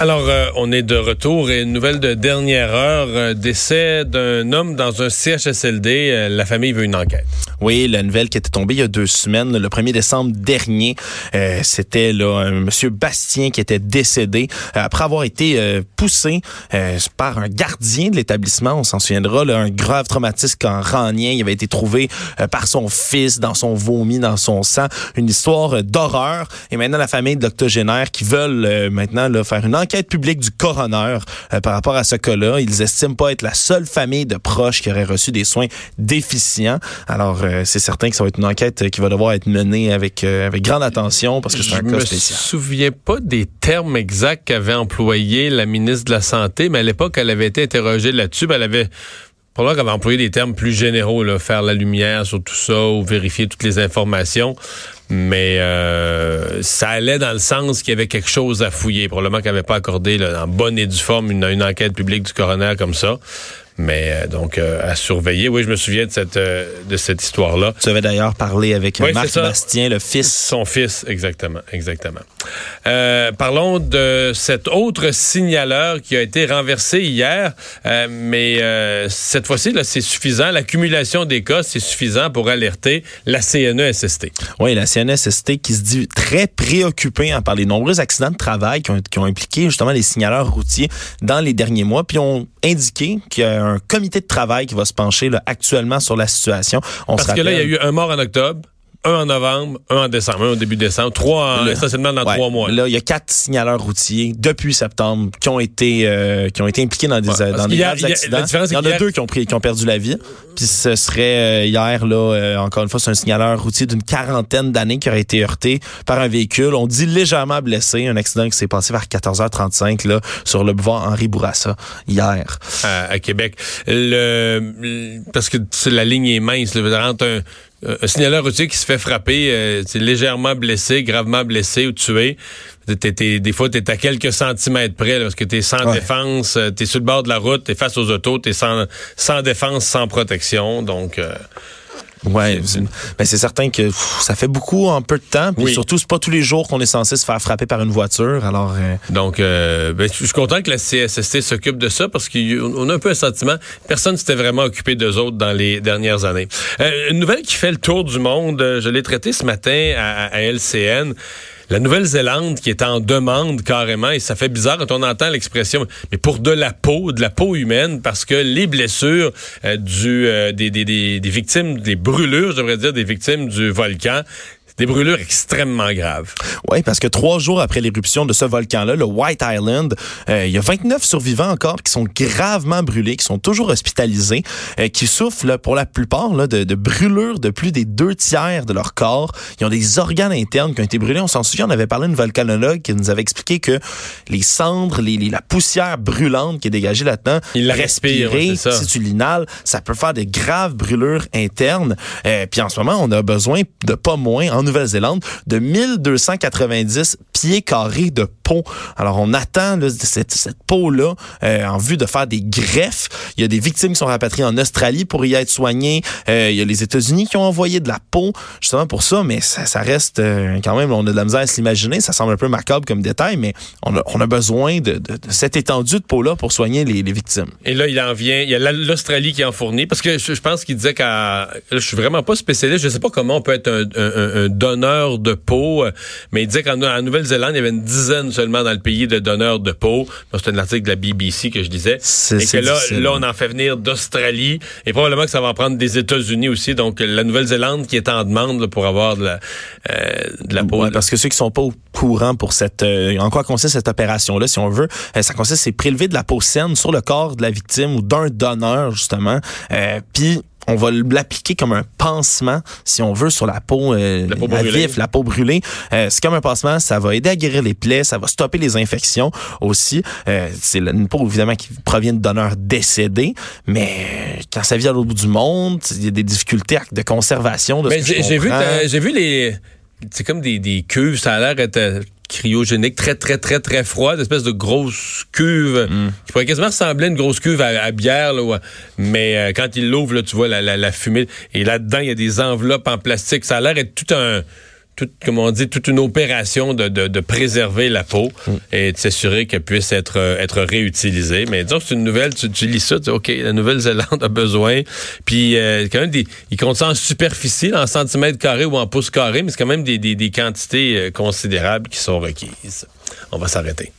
Alors, euh, on est de retour et une nouvelle de dernière heure. Euh, décès d'un homme dans un CHSLD. Euh, la famille veut une enquête. Oui, la nouvelle qui était tombée il y a deux semaines, le 1er décembre dernier. C'était là monsieur Bastien qui était décédé après avoir été poussé par un gardien de l'établissement. On s'en souviendra, là, un grave traumatisme ranien. Il avait été trouvé par son fils dans son vomi, dans son sang. Une histoire d'horreur. Et maintenant, la famille d'octogénaires qui veulent maintenant là, faire une enquête publique du coroner euh, par rapport à ce cas-là. Ils estiment pas être la seule famille de proches qui aurait reçu des soins déficients. Alors, euh, c'est certain que ça va être une enquête qui va devoir être menée avec, euh, avec grande attention parce que c'est un cas spécial. Je me souviens pas des termes exacts qu'avait employé la ministre de la Santé, mais à l'époque, elle avait été interrogée là-dessus. Elle avait Probablement qu'elle avait employé des termes plus généraux, là, faire la lumière sur tout ça ou vérifier toutes les informations. Mais euh, ça allait dans le sens qu'il y avait quelque chose à fouiller. Probablement qu'elle n'avait pas accordé là, en bonne et due forme une, une enquête publique du coroner comme ça. Mais euh, donc euh, à surveiller. Oui, je me souviens de cette euh, de cette histoire-là. Tu avais d'ailleurs parlé avec Marc Bastien, le fils. Son fils, exactement, exactement. parlons de cet autre signaleur qui a été renversé hier, mais cette fois-ci, là, c'est suffisant. L'accumulation des cas, c'est suffisant pour alerter la CNESST. Oui, la CNESST qui se dit très préoccupée hein, par les nombreux accidents de travail qui ont, qui ont impliqué justement les signaleurs routiers dans les derniers mois, puis ont indiqué qu'il y a un comité de travail qui va se pencher là, actuellement sur la situation. On Parce que là, il y a eu un mort en octobre un en novembre, un en décembre, un au début décembre, trois en, essentiellement dans trois mois. Là, il y a quatre signaleurs routiers depuis septembre qui ont été euh, qui ont été impliqués dans des dans des accidents. Il y, en a deux qui ont pris qui ont perdu la vie. Puis ce serait euh, hier là euh, encore une fois c'est un signaleur routier d'une quarantaine d'années qui aurait été heurté par un véhicule. On dit légèrement blessé, un accident qui s'est passé vers 14h35 là sur le boulevard Henri Bourassa hier à, Québec. Le, parce que la ligne est mince, là, rentre un euh, un signaleur routier qui se fait frapper, euh, légèrement blessé, gravement blessé ou tué. des fois, tu es à quelques centimètres près parce que tu es sans défense, euh, tu es sur le bord de la route, tu es face aux autos, tu es sans, sans défense, sans protection. Donc, euh, Ouais, ben c'est certain que ça fait beaucoup en peu de temps. Puis surtout, c'est pas tous les jours qu'on est censé se faire frapper par une voiture. Alors, euh, donc, euh, ben, je suis content que la CSST s'occupe de ça parce qu'on a un peu un sentiment. Personne s'était vraiment occupé d'eux autres dans les dernières années. Euh, une nouvelle qui fait le tour du monde. Je l'ai traité ce matin à, à LCN la Nouvelle-Zélande qui est en demande carrément, et ça fait bizarre quand on entend l'expression, mais pour de la peau, de la peau humaine, parce que les blessures euh, du, euh, des, des, victimes, des brûlures, je devrais dire, des victimes du volcan, des brûlures extrêmement graves. Oui, parce que trois jours après l'éruption de ce volcan-là, le White Island, euh, il y a 29 survivants encore qui sont gravement brûlés, qui sont toujours hospitalisés, euh, qui souffrent pour la plupart là, de, de, brûlures de plus des deux tiers de leur corps. Ils ont des organes internes qui ont été brûlés. On s'en souvient, on avait parlé d'une volcanologue qui nous avait expliqué que les cendres, les, la poussière brûlante qui est dégagée là-dedans, il respire, tu l'inhales, ça peut faire de graves brûlures internes. Euh, puis en ce moment, on a besoin de pas moins en Nouvelle-Zélande de 1290 pieds carrés de Alors, on attend cette, cette peau-là euh, en vue de faire des greffes. Il y a des victimes qui sont rapatriées en Australie pour y être soignées. Euh, il y a les États-Unis qui ont envoyé de la peau justement pour ça, mais ça, reste euh, quand même, on a de la misère à s'imaginer. Ça semble un peu macabre comme détail, mais on a, besoin de, cette étendue de peau-là pour soigner les, victimes. Et là, il en vient, il y a l'Australie qui en fournit, parce que je, pense qu'il disait qu'à... Je suis vraiment pas spécialiste, je sais pas comment on peut être un, un, un donneur de peau, mais il disait qu'en Nouvelle-Zélande, il y avait une dizaine seulement dans le pays de donneurs de peau. C'est un article de la BBC que je disais. Et que là, là, on en fait venir d'Australie et probablement que ça va en prendre des États-Unis aussi. Donc, la Nouvelle-Zélande qui est en demande pour avoir de la, euh, de la peau. parce que ceux qui sont pas au courant pour cette, euh, en quoi consiste cette opération-là, si on veut, euh, ça consiste, c'est prélever de la peau saine sur le corps de la victime ou d'un donneur, justement. Puis, on va l'appliquer comme un pansement, si on veut, sur la peau, euh, la, peau vif, la peau brûlée. Euh, c'est comme un pansement, ça va aider à guérir les plaies, ça va stopper les infections aussi. Euh, c'est une peau, évidemment, qui provient de donneurs décédés, mais quand ça vient à l'autre bout du monde, il y a des difficultés de conservation de ce J'ai vu, j'ai vu les... C'est comme des, des cuves, ça a l'air être cryogénique, très, très, très, très froide, une espèce de grosse cuve mm. qui pourrait quasiment ressembler à une grosse cuve à, bière. Là, mais euh, quand il l'ouvre, tu vois la, la, fumée. Et là-dedans, il y a des enveloppes en plastique. Ça a l'air d'être tout un toute, comme on dit, toute une opération de, de, préserver la peau mm. et de s'assurer qu'elle puisse être, euh, être réutilisée. Mais disons c'est une nouvelle, tu, tu, lis ça, tu dis, OK, la Nouvelle-Zélande a besoin. Puis, euh, quand même, des, ils comptent ça en superficie, en centimètres carrés ou en pouces carrés, mais c'est quand même des, des, des quantités considérables qui sont requises. On va s'arrêter.